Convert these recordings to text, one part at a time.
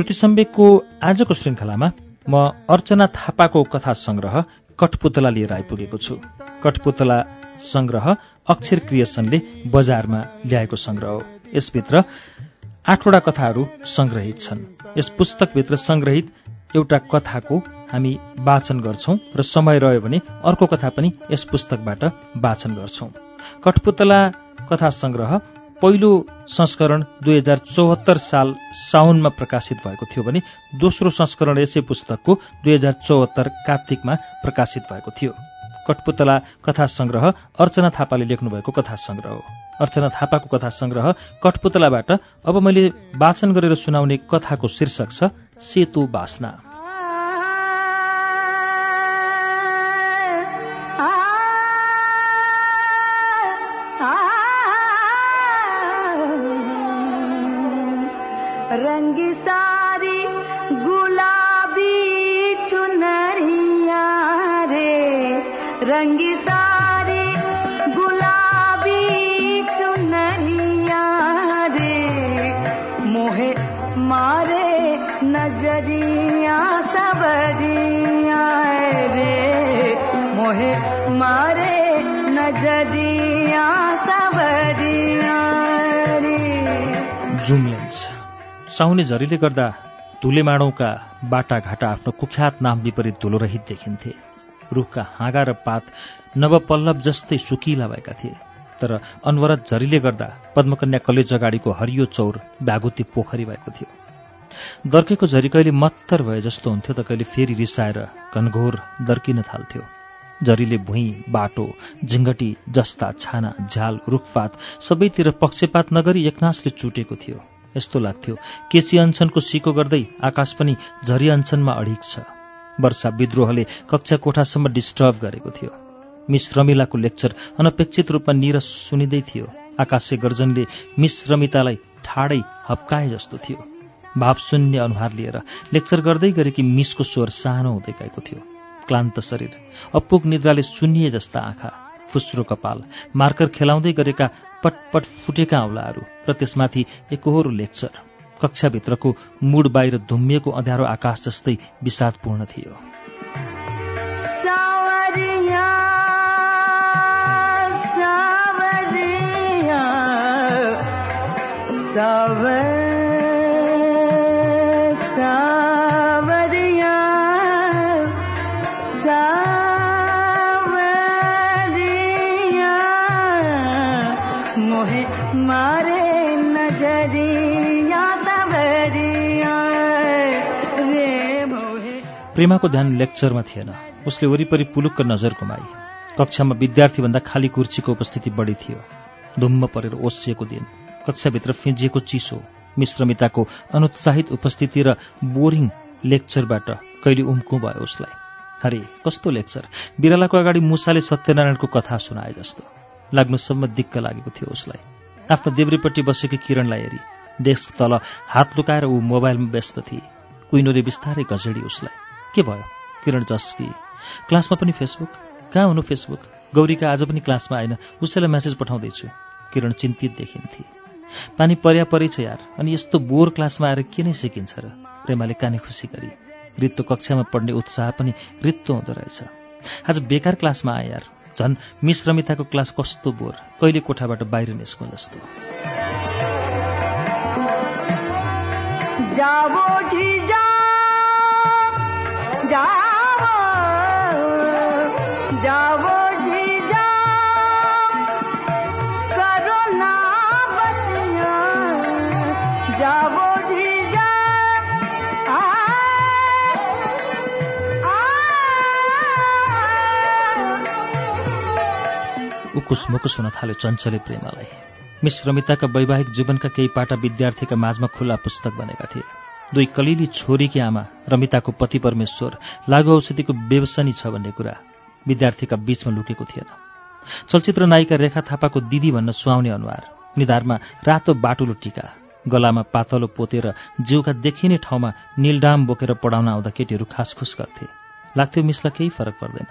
श्रुति सम्वेकको आजको श्रृङ्खलामा म अर्चना थापाको कथा संग्रह कठपुतला लिएर आइपुगेको छु। कठपुतला संग्रह अक्षर क्रिएसनले बजारमा ल्याएको संग्रह हो। यसभित्र आठवटा कथाहरू संग्रहित छन्। यस पुस्तकभित्र संग्रहित एउटा कथाको हामी वाचन गर्छौं र समय रह्यो भने अर्को कथा पनि यस पुस्तकबाट वाचन गर्छौं। कठपुतला कथा संग्रह पहिलो संस्करण दुई हजार चौहत्तर साल साउनमा प्रकाशित भएको थियो भने दोस्रो संस्करण यसै पुस्तकको दुई हजार चौहत्तर कार्तिकमा प्रकाशित भएको थियो। कठपुतला कथा संग्रह अर्चना थापाले लेख्नुभएको कथा संग्रह हो। अर्चना थापाको कथा संग्रह कठपुतलाबाट अब मैले वाचन गरेर सुनाउने कथाको शीर्षक छ सेतो बासना। साउने झरीले गर्दा धुलेमाडौँका बाटाघाटा आफ्नो कुख्यात नाम विपरीत धुलोरहित देखिन्थे। रुखका हाँगा र पात नवपल्लव जस्तै सुकिला भएका थिए। तर अनवरत झरीले गर्दा पद्मकन्या कलेज अगाडिको हरियो चौर ब्यागुती पोखरी भएको थियो। दर्केको झरी कहिले मत्तर भए जस्तो हुन्थ्यो त कहिले फेरि रिसाएर घनघोर दर्किन थाल्थ्यो। झरीले भुइँ बाटो झिङ्गटी जस्ता छाना झ्याल रुखपात सबैतिर पक्षपात नगरी एकनासले चुटेको थियो। यस्तो लाग्थ्यो। केसी अन्छनको सिको गर्दै आकाश पनि झरी अन्छनमा अडिक छ। वर्षा विद्रोहले कक्षा कोठासम्म डिस्टर्ब गरेको थियो। मिस रमिलाको लेक्चर अनपेक्षित रूपमा निरस सुनिँदै थियो। आकाशे गर्जनले मिस रमितालाई ठाडै हप्काए जस्तो थियो। भावशून्य अनुहार लिएर लेक्चर गर्दै गरेकी मिसको स्वर सानो हुँदै गएको थियो। क्लान्त शरीर अपुग निद्राले सुनिए जस्ता आँखा। फुस्रो कपाल। मार्कर खेलाउँदै गरेका पटपट फुटेका औँलाहरू र त्यसमाथि एकहोरो लेक्चर। कक्षाभित्रको मुड बाहिर धुम्मिएको अँध्यारो आकाश जस्तै विषादपूर्ण थियो। सावरिया सावरिया प्रेमाको ध्यान लेक्चरमा थिएन। उसले वरिपरि पुलुक्क नजर गुमाई कक्षामा विद्यार्थीभन्दा खाली कुर्चीको उपस्थिति बढी थियो। धुम्म परेर ओसिएको दिन कक्षाभित्र फिँजिएको चिसो मिश्रमिताको अनुत्साहित उपस्थिति र बोरिङ लेक्चरबाट कहिले उम्कु भयो उसलाई। अरे कस्तो लेक्चर? बिरालाको अगाडि मुसाले सत्यनारायणको कथा सुनाए जस्तो लाग्नुसम्म दिक्क लागेको थियो उसलाई। आफ्नो देब्रेपट्टि बसेकी किरणलाई हेरी डेस्क तल हात लुकाएर ऊ मोबाइलमा व्यस्त थिए। कुइनोले बिस्तारै घसेडी उसलाई। के भयो? किरण जस्की क्लासमा पनि फेसबुक? कहाँ हुनु फेसबुक? गौरीका आज पनि क्लासमा आएन उसैलाई म्यासेज पठाउँदैछु। किरण चिन्तित देखिन्थे। पानी पर्या परै छ यार। अनि यस्तो बोर क्लासमा आएर के नै सिकिन्छ र? प्रेमाले काने खुसी गरी। रित्तो कक्षामा पढ्ने उत्साह पनि रित्तो हुँदो रहेछ। आज बेकार क्लासमा आए यार। झन् मिस रमिताको क्लास कस्तो बोर। कहिले कोठाबाट बाहिर निस्कौँ जस्तो। जाओ जी जी ऊ कुसमुकुस हुन थाल्यो चञ्चले प्रेमालाई मिस रमिताका वैवाहिक जीवनका केही पाटा विद्यार्थीका माझमा खुल्ला पुस्तक बनेका थिए। दुई कलिली छोरीकी आमा रमिताको पति परमेश्वर लागु औषधिको व्यवसनी छ भन्ने कुरा विद्यार्थीका बीचमा लुकेको थिएन। चलचित्र नायिका रेखा थापाको दिदी भन्न सुहाउने अनुहार निधारमा रातो बाटुलो टिका गलामा पातलो पोतेर जिउका देखिने ठाउँमा निलडाम बोकेर पढाउन आउँदा केटीहरू खासखुस गर्थे। लाग्थ्यो मिसलाई केही फरक पर्दैन।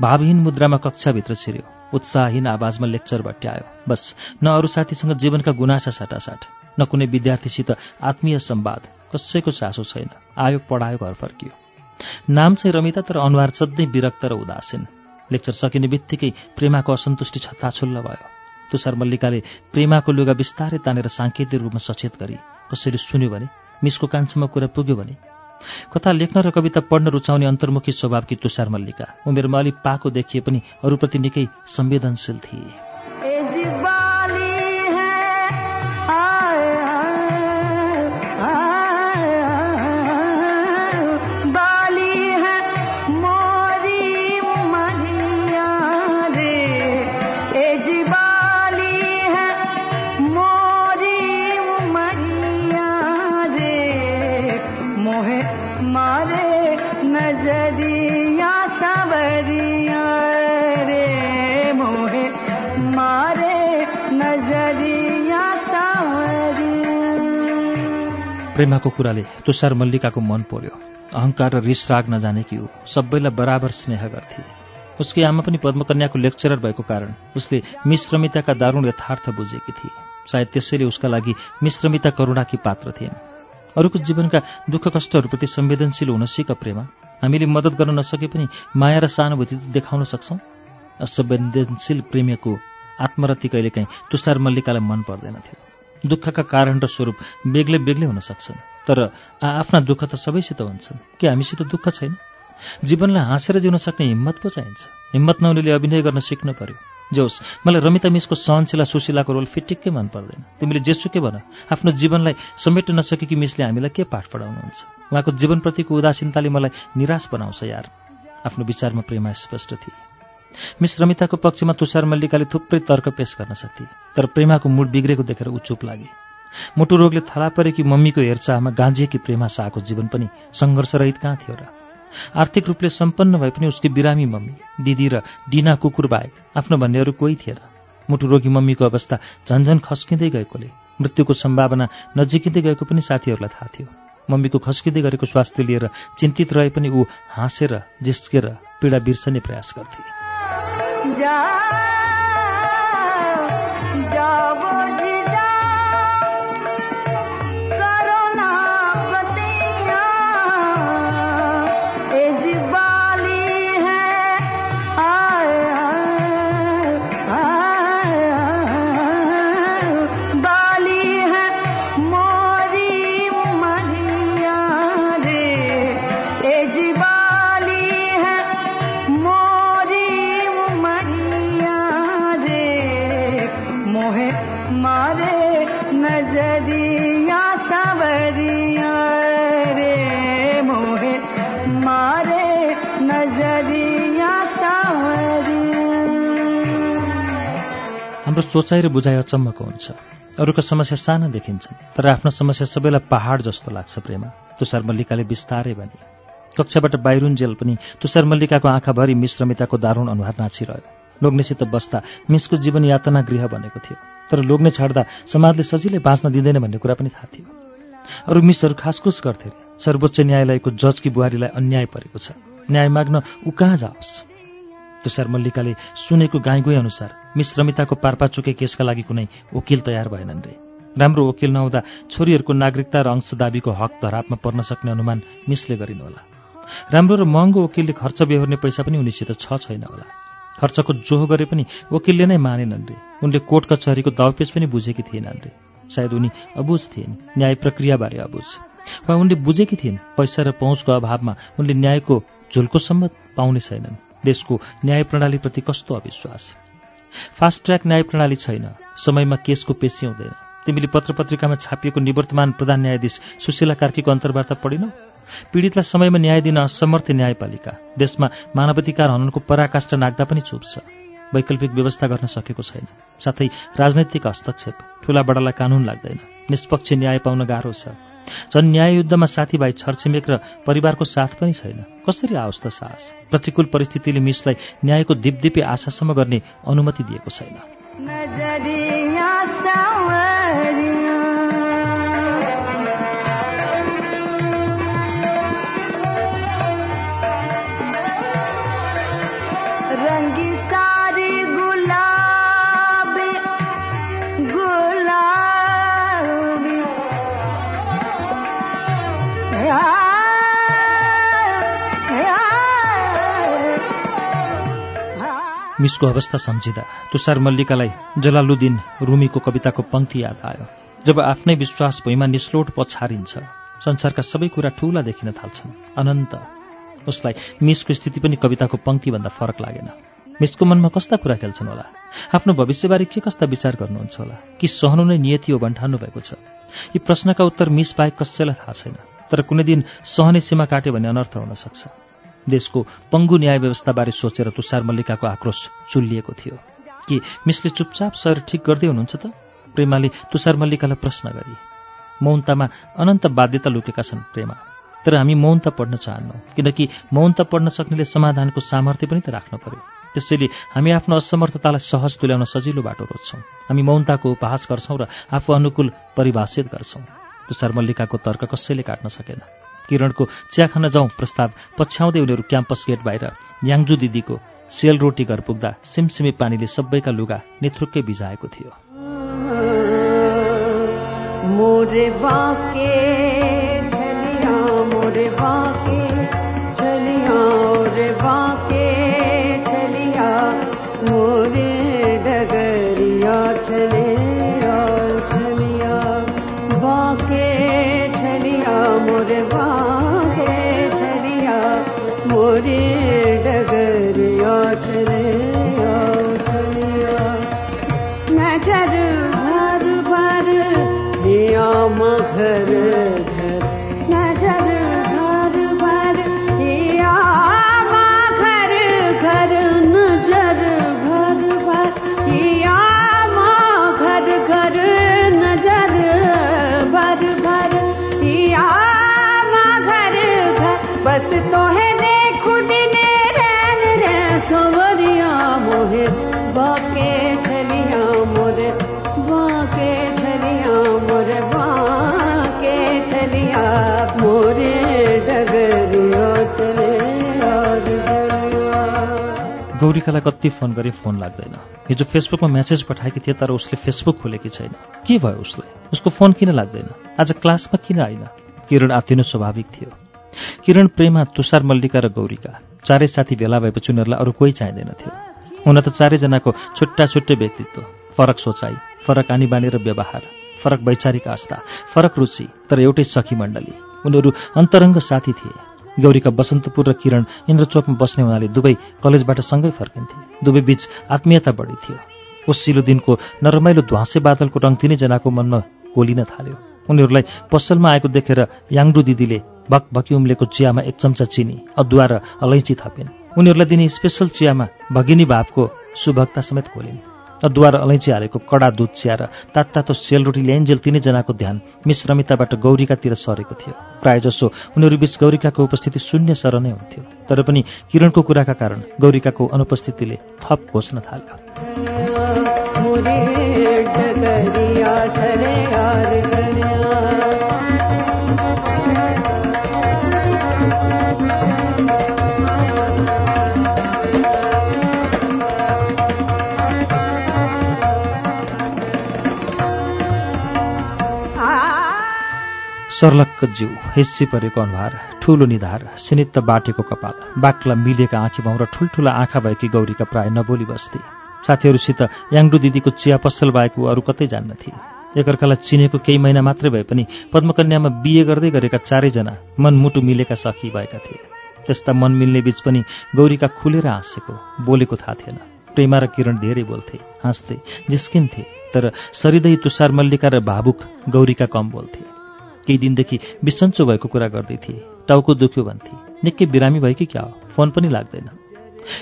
भावहीन मुद्रामा कक्षाभित्र छिर्यो उत्साहहीन आवाजमा लेक्चर भट्ट्यायो। बस न अरू साथीसँग जीवनका गुनासा साटासाट न कुनै विद्यार्थीसित आत्मीय सम्वाद कसैको चासो छैन। आयो पढायो घर फर्कियो। नाम चाहिँ रमिता तर अनुहार सधैँ विरक्त र उदासीन। लेक्चर सकिने बित्तिकै प्रेमाको असन्तुष्टि छत्ताछुल्ल भयो। तुषार मल्लिकाले प्रेमाको लुगा बिस्तारै तानेर साङ्केतिक रूपमा सचेत गरी कसरी सुन्यो भने मिसको कान्छमा कुरा पुग्यो भने कथा लेख्न र कविता पढ्न रुचाउने अन्तर्मुखी स्वभावकी तुषार मल्लिका उमेरमा अलिक पाको देखिए पनि अरूप्रति निकै संवेदनशील थिए। प्रेमाको कुराले तुषार मल्लिकाको मन पोल्यो। अहङ्कार र रिस राग नजाने कि ऊ सबैलाई बराबर स्नेह गर्थे। उसकी आमा पनि पद्मकन्याको लेक्चरर भएको कारण उसले मिश्रमिताका दारुण यथार्थ बुझेकी थिए। सायद त्यसैले उसका लागि मिश्रमिता करुणाकी पात्र थिएन। अरूको जीवनका दुःख कष्टहरूप्रति संवेदनशील हुन सिक प्रेमा। हामीले मद्दत गर्न नसके पनि माया र सहानुभूति देखाउन सक्छौँ? असंवेदनशील प्रेमीको आत्मरति कहिलेकाहीँ तुषार मल्लिकालाई मन पर्दैन थियो। दुःखका कारण र स्वरूप बेग्लै बेग्लै हुन सक्छन्। तर आफ्ना दुःख त सबैसित हुन्छन्। के हामीसित दुःख छैन? जीवनलाई हाँसेर जिउन सक्ने हिम्मत पो चाहिन्छ। हिम्मत नहुनेले अभिनय गर्न सिक्नु पर्यो। जोस् मलाई रमिता मिसको सहनशिला सुशीलाको रोल फिटिक्कै मन पर्दैन। तिमीले जेसुकै भन आफ्नो जीवनलाई समेट्न नसकेकी मिसले हामीलाई के पाठ पढाउनुहुन्छ? उहाँको जीवनप्रतिको उदासीनताले मलाई निराश बनाउँछ यार। आफ्नो विचारमा प्रेमा स्पष्ट थिए। मिस रमिताको पक्षमा तुषार मल्लिकाले थुप्रै तर्क पेश गर्न सक्थे तर प्रेमाको मुड बिग्रेको देखेर ऊ चुप लागे। मुटु रोगले थला परेकी मम्मीको हेरचाहमा गाँजिएकी प्रेमा शाहको जीवन पनि सङ्घर्षरहित कहाँ थियो र? आर्थिक रूपले सम्पन्न भए पनि उसकी बिरामी मम्मी दिदी र डिना कुकुर बाहेक आफ्नो भन्नेहरू कोही थिएन। मुटु रोगी मम्मीको अवस्था झन्झन खस्किँदै गएकोले मृत्युको सम्भावना नजिकिँदै गएको पनि साथीहरूलाई थाहा थियो। मम्मीको खस्किँदै गरेको स्वास्थ्य लिएर चिन्तित रहे पनि ऊ हाँसेर जिस्केर पीडा बिर्सने प्रयास गर्थे। जा हाम्रो सोचाइ र बुझाइ अचम्मको हुन्छ। अरूको समस्या साना देखिन्छन् तर आफ्नो समस्या सबैलाई पहाड जस्तो लाग्छ प्रेमा। तुषार मल्लिकाले बिस्तारै भने कक्षाबाट बाहिरुन्जेल पनि तुषार मल्लिकाको आँखाभरि मिश्रमिताको दारुण अनुहार नाचिरह्यो। लोग्नेसित बस्दा मिसको जीवन यातना गृह बनेको थियो तर लोग्ने छाड्दा समाजले सजिलै बाँच्न दिँदैन भन्ने कुरा पनि थाहा थियो। अरू मिसहरू खासखुस गर्थे सर्वोच्च न्यायालयको जजकी बुहारीलाई अन्याय परेको छ। न्याय माग्न ऊ कहाँ जाओस्? तुषार मल्लिकाले सुनेको गाईगोई अनुसार मिस रमिताको पारपाचुके केसका लागि कुनै वकिल तयार भएनन् रे। राम्रो वकिल नहुँदा छोरीहरूको नागरिकता र अंश दाबीको हक धरापमा पर्न सक्ने अनुमान मिसले गरिनुहोला। राम्रो र महँगो वकिलले खर्च बेहोर्ने पैसा पनि उनीसित छ छैन होला। खर्चको जोह गरे पनि वकिलले नै मानेनन् रे। उनले कोर्ट कचहरीको दाउपेच पनि बुझेकी थिएनन् रे। सायद उनी अबुझ थिइन् न्याय प्रक्रियाबारे अबुझ। वा उनले बुझेकी थिइन् पैसा र पहुँचको अभावमा उनले न्यायको झुल्कोसम्म पाउने छैनन्। देशको न्याय प्रणालीप्रति कस्तो अविश्वास? फास्ट ट्र्याक न्याय प्रणाली छैन। समयमा केसको पेशी हुँदैन। तिमीले पत्र पत्रिकामा छापिएको निवर्तमान प्रधान न्यायाधीश सुशीला कार्कीको अन्तर्वार्ता पढिनौ? पीडितलाई समयमा न्याय दिन असमर्थ न्यायपालिका। देशमा मानवाधिकार हननको पराकाष्ठ नाग्दा पनि चुप छ वैकल्पिक व्यवस्था गर्न सकेको छैन। साथै राजनैतिक हस्तक्षेप ठूला बडालाई कानून लाग्दैन। निष्पक्ष न्याय पाउन गाह्रो छ। झन् न्याय युद्धमा साथीभाइ छरछिमेक र परिवारको साथ पनि छैन। कसरी आओस् त साहस? प्रतिकूल परिस्थितिले मिसलाई न्यायको दिपदिपी आशासम्म गर्ने अनुमति दिएको छैन। मिसको अवस्था सम्झिँदा तुषार मल्लिकालाई जलालुद्दिन रुमीको कविताको पङ्क्ति याद आयो। जब आफ्नै विश्वास भुइँमा निस्लोट पछारिन्छ संसारका सबै कुरा ठूला देखिन थाल्छन्। अनन्त। उसलाई मिसको स्थिति पनि कविताको पङ्क्तिभन्दा फरक लागेन। मिसको मनमा कस्ता कुरा खेल्छन् होला? आफ्नो भविष्यबारे के कस्ता विचार गर्नुहुन्छ होला? कि सहनु नै नियति हो भन्ठान्नु भएको छ? यी प्रश्नका उत्तर मिस बाहेक कसैलाई थाहा छैन। तर कुनै दिन सहने सीमा काट्यो भने अनर्थ हुन सक्छ। देशको पङ्गु न्याय व्यवस्थाबारे सोचेर तुषार मल्लिकाको आक्रोश चुल्लिएको थियो। कि मिसले चुपचाप शरीर ठिक गर्दै हुनुहुन्छ त? प्रेमाले तुषार मल्लिकालाई प्रश्न गरी। मौनतामा अनन्त बाध्यता लुकेका छन् प्रेमा। तर हामी मौनता पढ्न चाहन्नौँ किनकि मौनता पढ्न सक्नेले समाधानको सामर्थ्य पनि त राख्न पर्यो। त्यसैले हामी आफ्नो असमर्थतालाई सहज तुल्याउन सजिलो बाटो रोज्छौँ। हामी मौनताको उपहास गर्छौँ र आफू अनुकूल परिभाषित गर्छौँ। तुषार मल्लिकाको तर्क कसैले काट्न सकेन। किरणको चिया खान जाउँ प्रस्ताव पछ्याउँदै उनीहरू क्याम्पस गेट बाहिर याङजु दिदीको सेल रोटी घर पुग्दा सिमसिमे पानीले सबैका लुगा नेथ्रुक्कै भिजाएको थियो। मोरे बाके। गौरीकालाई कति फोन गरे फोन लाग्दैन। हिजो फेसबुकमा मेसेज पठाएकी थिए तर उसले फेसबुक खोलेकी छैन। के भयो उसलाई उसको फोन किन लाग्दैन? आज क्लासमा किन आइन किरण आत्तिनु स्वाभाविक थियो। किरण प्रेमा तुषार मल्लिका र गौरीका। चारै साथी भेला भएपछि उनीहरूलाई अरू कोही चाहिँदैन थियो। हुन त चारैजनाको छुट्टा छुट्टै व्यक्तित्व। फरक सोचाइ फरक आनी बानी र व्यवहार फरक वैचारिक आस्था फरक रुचि तर एउटै सखी मण्डली। उनीहरू अन्तरङ्ग साथी थिए। गौरीका बसन्तपुर र किरण इन्द्रचोकमा बस्ने हुनाले दुवै कलेजबाट सँगै फर्किन्थे। दुवै बीच आत्मीयता बढी थियो। ओसिलो दिनको नरमाइलो ध्वाँसे बादलको रङ तिनैजनाको मनमा कोलिन थाल्यो। उनीहरूलाई पसलमा आएको देखेर याङडु दिदीले भकभकी उम्लेको चियामा एक चम्चा चिनी अदुवा र अलैँची थपिन्। उनीहरूलाई दिने स्पेसल चियामा भगिनी भावको सुभक्ता समेत खोलिन्। अदुवा र अलैँची हालेको कडा दुध चिया र तात्तातो सेलरोटी ल्याइन्जेल तिनैजनाको ध्यान मिस रमिताबाट गौरीकातिर सरेको थियो। प्रायजसो उनीहरू बीच गौरीकाको उपस्थिति शून्य सर नै हुन्थ्यो। तर पनि किरणको कुराका कारण गौरीकाको अनुपस्थितिले थप घोच्न थाल्यो। सर्लक्क जिउ हिस्सी परेको अनुहार ठूलो निधार सिनित्त बाटेको कपाल बाक्ला मिलेका आँखी भाउ र ठुल्ठुला आँखा भएकी गौरीका प्राय नबोली बस्थे। साथीहरूसित याङडु दिदीको चिया पसल बाहेक अरू कतै जान्नथे एकअर्कालाई चिनेको केही महिना मात्रै भए पनि पद्मकन्यामा बिए गर्दै गरेका चारैजना मनमुटु मिलेका सखी भएका थिए। त्यस्ता मन मिल्ने बीच पनि गौरीका खुलेर हाँसेको बोलेको थाहा थिएन। प्रेमा र किरण धेरै बोल्थे हाँस्थे जिस्किन्थे तर सरिदै तुषार मल्लिका र भावुक गौरीका कम बोल्थे। केही दिनदेखि बिसन्चो भएको कुरा गर्दै थिए। टाउको दुख्यो भन्थे। निकै बिरामी भयो कि क्या हो? फोन पनि लाग्दैन।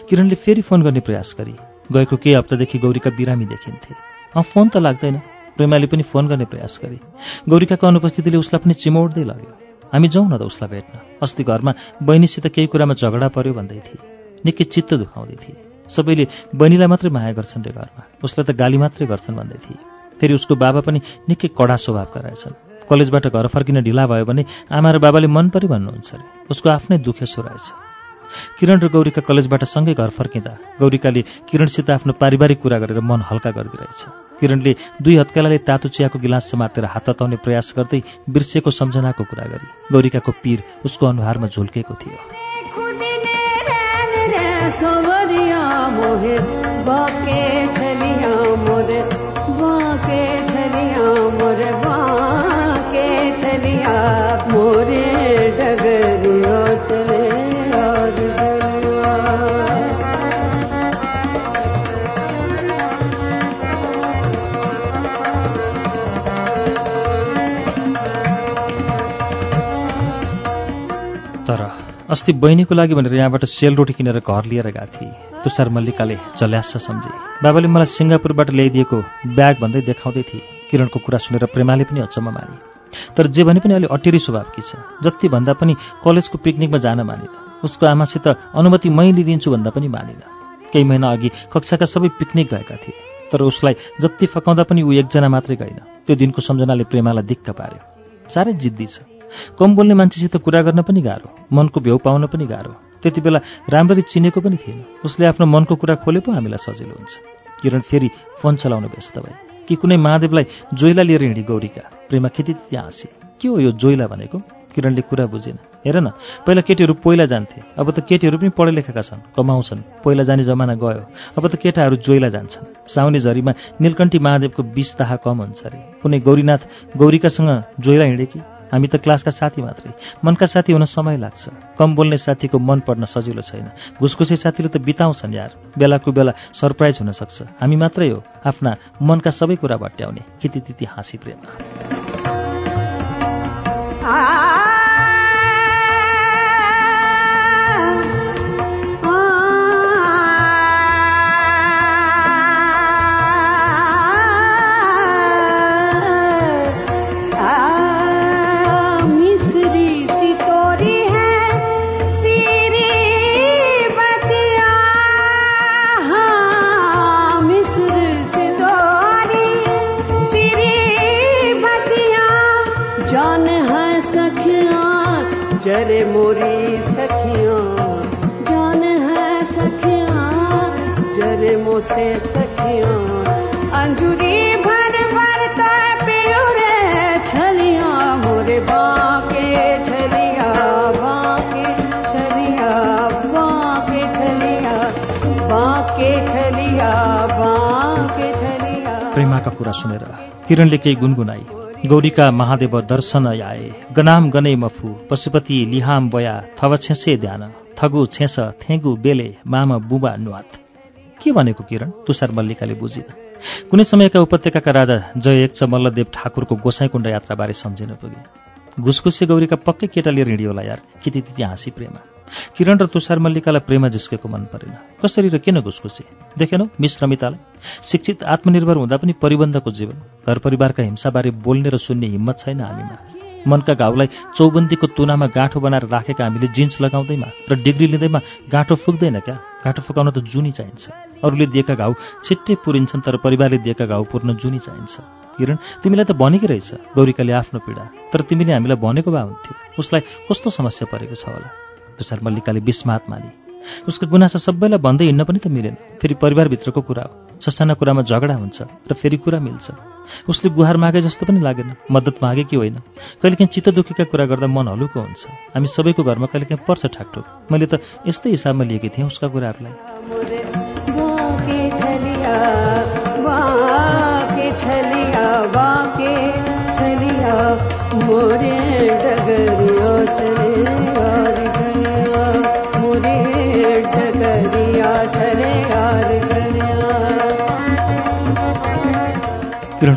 किरणले फेरि फोन गर्ने प्रयास गरी। गएको केही हप्तादेखि गौरीका बिरामी देखिन्थे। अँ फोन त लाग्दैन। प्रेमाले पनि फोन गर्ने प्रयास गरे। गौरीकाको अनुपस्थितिले उसलाई पनि चिमोड्दै लग्यो। हामी जाउँ न त उसलाई भेट्न। अस्ति घरमा बहिनीसित केही कुरामा झगडा पर्यो भन्दै थिए। निकै चित्त दुखाउँदै थिए। सबैले बहिनीलाई मात्रै माया गर्छन् रे घरमा। उसलाई त गाली मात्रै गर्छन् भन्दै थिए। फेरि उसको बाबा पनि निकै कडा स्वभावका रहेछन्। कलेजबाट घर फर्किन ढिला भयो भने आमा र बाबाले मन परि भन्नुहुन्छ अरे। उसको आफ्नै दुखेसो रहेछ किरण र गौरीका कलेजबाट सँगै घर फर्किँदा गौरीकाले किरणसित आफ्नो पारिवारिक कुरा गरेर मन हल्का गरिदिरहेछ। किरणले दुई हत्केलाले तातो चियाको गिलास समातेर हात तताउने प्रयास गर्दै बिर्सेको सम्झनाको कुरा गरी गौरीकाको पीर उसको अनुहारमा झुल्केको थियो। अस्ति बहिनीको लागि भनेर यहाँबाट सेलरोटी किनेर घर लिएर गएको थिएँ। तुषार मल्लिकाले चल्यास सम्झे। बाबाले मलाई सिङ्गापुरबाट ल्याइदिएको ब्याग भन्दै देखाउँदै थिए। किरणको कुरा सुनेर प्रेमाले पनि अचम्म माने। तर जे भने पनि अलि अटेरी स्वभावकी छ? जति भन्दा पनि कलेजको पिकनिकमा जान मानिन। उसको आमासित अनुमति मै लिइदिन्छु भन्दा पनि मानिन। केही महिना अघि कक्षाका सबै पिकनिक गएका थिए। तर उसलाई जति फकाउँदा पनि ऊ एकजना मात्रै गएन। त्यो दिनको सम्झनाले प्रेमालाई दिक्क पार्यो। साह्रै जिद्दी छ। कम बोल्ने मान्छेसित कुरा गर्न पनि गाह्रो मनको भ्याउ पाउन पनि गाह्रो। त्यति बेला राम्ररी चिनेको पनि थिएन। उसले आफ्नो मनको कुरा खोले पो हामीलाई सजिलो हुन्छ। किरण फेरि फोन चलाउन व्यस्त भए। कि कुनै महादेवलाई जोइला लिएर हिँडी गौरीका? प्रेमा खेती त्यहाँ हाँसे। के हो यो जोइला भनेको? किरणले कुरा बुझेन। हेर न पहिला केटीहरू पहिला जान्थे। अब त केटीहरू पनि पढे लेखेका छन् कमाउँछन्। पहिला जाने जमाना गयो। अब त केटाहरू जोइला जान्छन्। साउने झरीमा नीलकण्ठी महादेवको बिस ताहा कम हुन्छ अरे कुनै गौरीनाथ गौरीकासँग जोइला हिँडे कि? हामी त क्लासका साथी मात्रै। मनका साथी हुन समय लाग्छ। कम बोल्ने साथीको मन पढ्न सजिलो छैन। घुसघुसे साथीले त बिताउँछन् यार। बेलाको बेला सरप्राइज हुन सक्छ। हामी मात्रै हो आफ्ना मनका सबै कुरा भट्याउने किति तिति हाँसी प्रेम मोरी सखिया, जान है सखिया, जरे सखिया। अंजुरी भर भर पियो रे छलिया, मोरे बाके छलिया बाके छलिया बाके छलिया बाके छलिया बाके छलिया। प्रेमाका कुरा सुनेर किरणले केही गुनगुनाई। गौरीका महादेव दर्शन आए। गनाम गनै मफु पशुपति लिहाम बया थव छेसे ध्यान थगु छेस थेगु बेले मामा बुबा नुवात। के भनेको किरण? तुषार मल्लिकाले बुझिन। कुनै समयका उपत्यकाका राजा जय एक मल्लदेव ठाकुरको गोसाइकुण्ड यात्राबारे सम्झिन पुगे। घुसघुसे गौरीका पक्कै केटा लिएर होला यार किति तिति हाँसी प्रेमा। किरण र तुषार मल्लिकालाई प्रेमा जिस्केको मन परेन। कसरी र किन घुसघुसे? देखेनौ मिस रमितालाई। शिक्षित आत्मनिर्भर हुँदा पनि परिबन्धको जीवन घर परिवारका हिंसाबारे बोल्ने र सुन्ने हिम्मत छैन हामीमा। मनका घाउलाई चौबन्दीको तुनामा गाँठो बनाएर राखेका हामीले जिन्स लगाउँदैमा र डिग्री लिँदैमा गाँठो फुक्दैन क्या? गाँठो फुकाउन त जुनी चाहिन्छ। अरूले दिएका घाउ छिट्टै पुरिन्छन् तर परिवारले दिएका घाउ पुर्न जुनी चाहिन्छ। किरण तिमीलाई त भनेकै रहेछ गौरीकाले आफ्नो पीडा तर तिमीले हामीलाई भनेको भए हुन्थ्यो। उसलाई कस्तो समस्या परेको छ होला? तुषार मल्लिकाले विस्मात माने। उसको गुनासा सबैलाई भन्दै हिँड्न पनि त मिलेन। फेरि परिवारभित्रको कुरा हो। ससाना कुरामा झगडा हुन्छ र फेरि कुरा मिल्छ। उसले गुहार मागे जस्तो पनि लागेन। मद्दत मागे कि होइन? कहिलेकाहीँ चित्त दुखेका कुरा गर्दा मन हलुको हुन्छ। हामी सबैको घरमा कहिलेकाहीँ पर्छ ठाकठोक मैले त यस्तै हिसाबमा लिएकी थिएँ उसका कुराहरूलाई। मोरे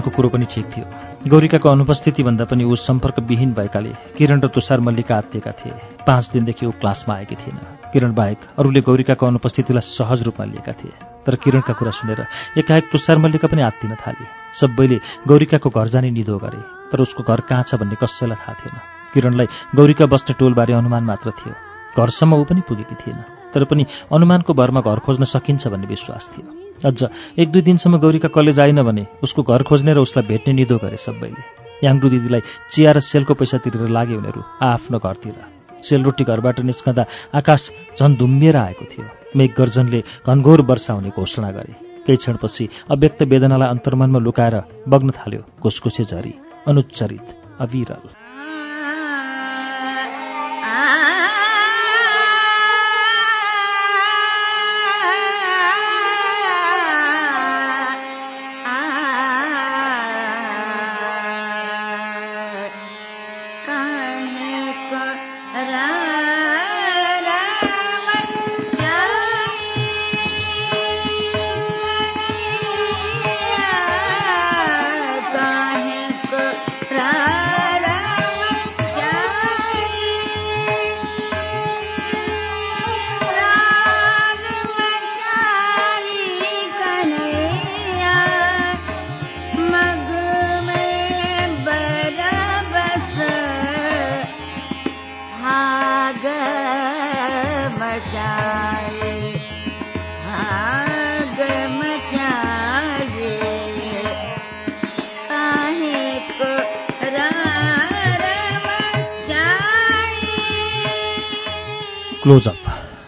किरणको कुरो पनि ठिक थियो। गौरिकाको अनुपस्थिति भन्दा पनि ऊ सम्पर्कविहीन भएकाले किरण र तुषार मल्लिका आत्तिएका थिए। पाँच दिनदेखि ऊ क्लासमा आएकी थिएन। किरण बाहेक अरूले गौरिकाको अनुपस्थितिलाई सहज रूपमा लिएका थिए। तर किरणका कुरा सुनेर एकाएक तुषार मल्लिका पनि आत्तिन थाले। सबैले गौरिकाको घर जाने निधो गरे तर उसको घर कहाँ छ भन्ने कसैलाई थाहा थिएन। किरणलाई गौरिका बस्ने टोलबारे अनुमान मात्र थियो। घरसम्म ऊ पनि पुगेकी थिएन। तर पनि अनुमानको भरमा घर खोज्न सकिन्छ भन्ने विश्वास थियो। अझ एक दुई दिनसम्म गौरीका कलेज आइन भने उसको घर खोज्ने र उसलाई भेट्ने निदो गरे सबैले। याङ्डु दिदीलाई चिया र सेलको पैसा तिरेर लागे उनीहरू आफ्नो घरतिर। सेलरोटी घरबाट निस्कँदा आकाश झन् धुम्मिएर आएको थियो। मेघगर्जनले घनघोर वर्षा हुने घोषणा गरे। केही क्षणपछि अव्यक्त वेदनालाई अन्तर्मनमा लुकाएर बग्न थाल्यो घुसघुसे झरी अनुच्चरित अविरल।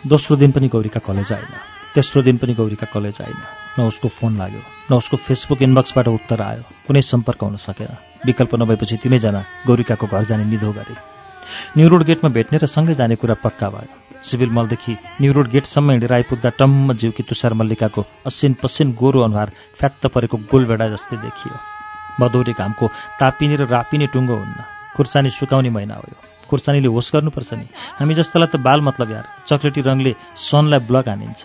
दोस्रो दिन पनि गौरीका कलेज आएन। तेस्रो दिन पनि गौरीका कलेज आएन। न उसको फोन लाग्यो न उसको फेसबुक इनबक्सबाट उत्तर आयो। कुनै सम्पर्क हुन सकेन। विकल्प नभएपछि तिनैजना गौरिकाको घर जाने निधो गरे। न्यु रोड गेटमा भेट्ने र सँगै जाने कुरा पक्का भयो। सिभिल मलदेखि न्यु रोड गेटसम्म हिँडेर आइपुग्दा टम्म जिउकी तुषार मल्लिकाको असिन पसिन गोरु अनुहार फ्यात्त परेको गोलभेडा जस्तै देखियो। भदौरे घामको तापिने र रापिने टुङ्गो हुन्न। खुर्सानी सुकाउने महिना हो खुर्सानीले होस गर्नुपर्छ नि। हामी जस्तालाई त बाल मतलब यार चक्लेटी रङले सनलाई ब्लक हानिन्छ।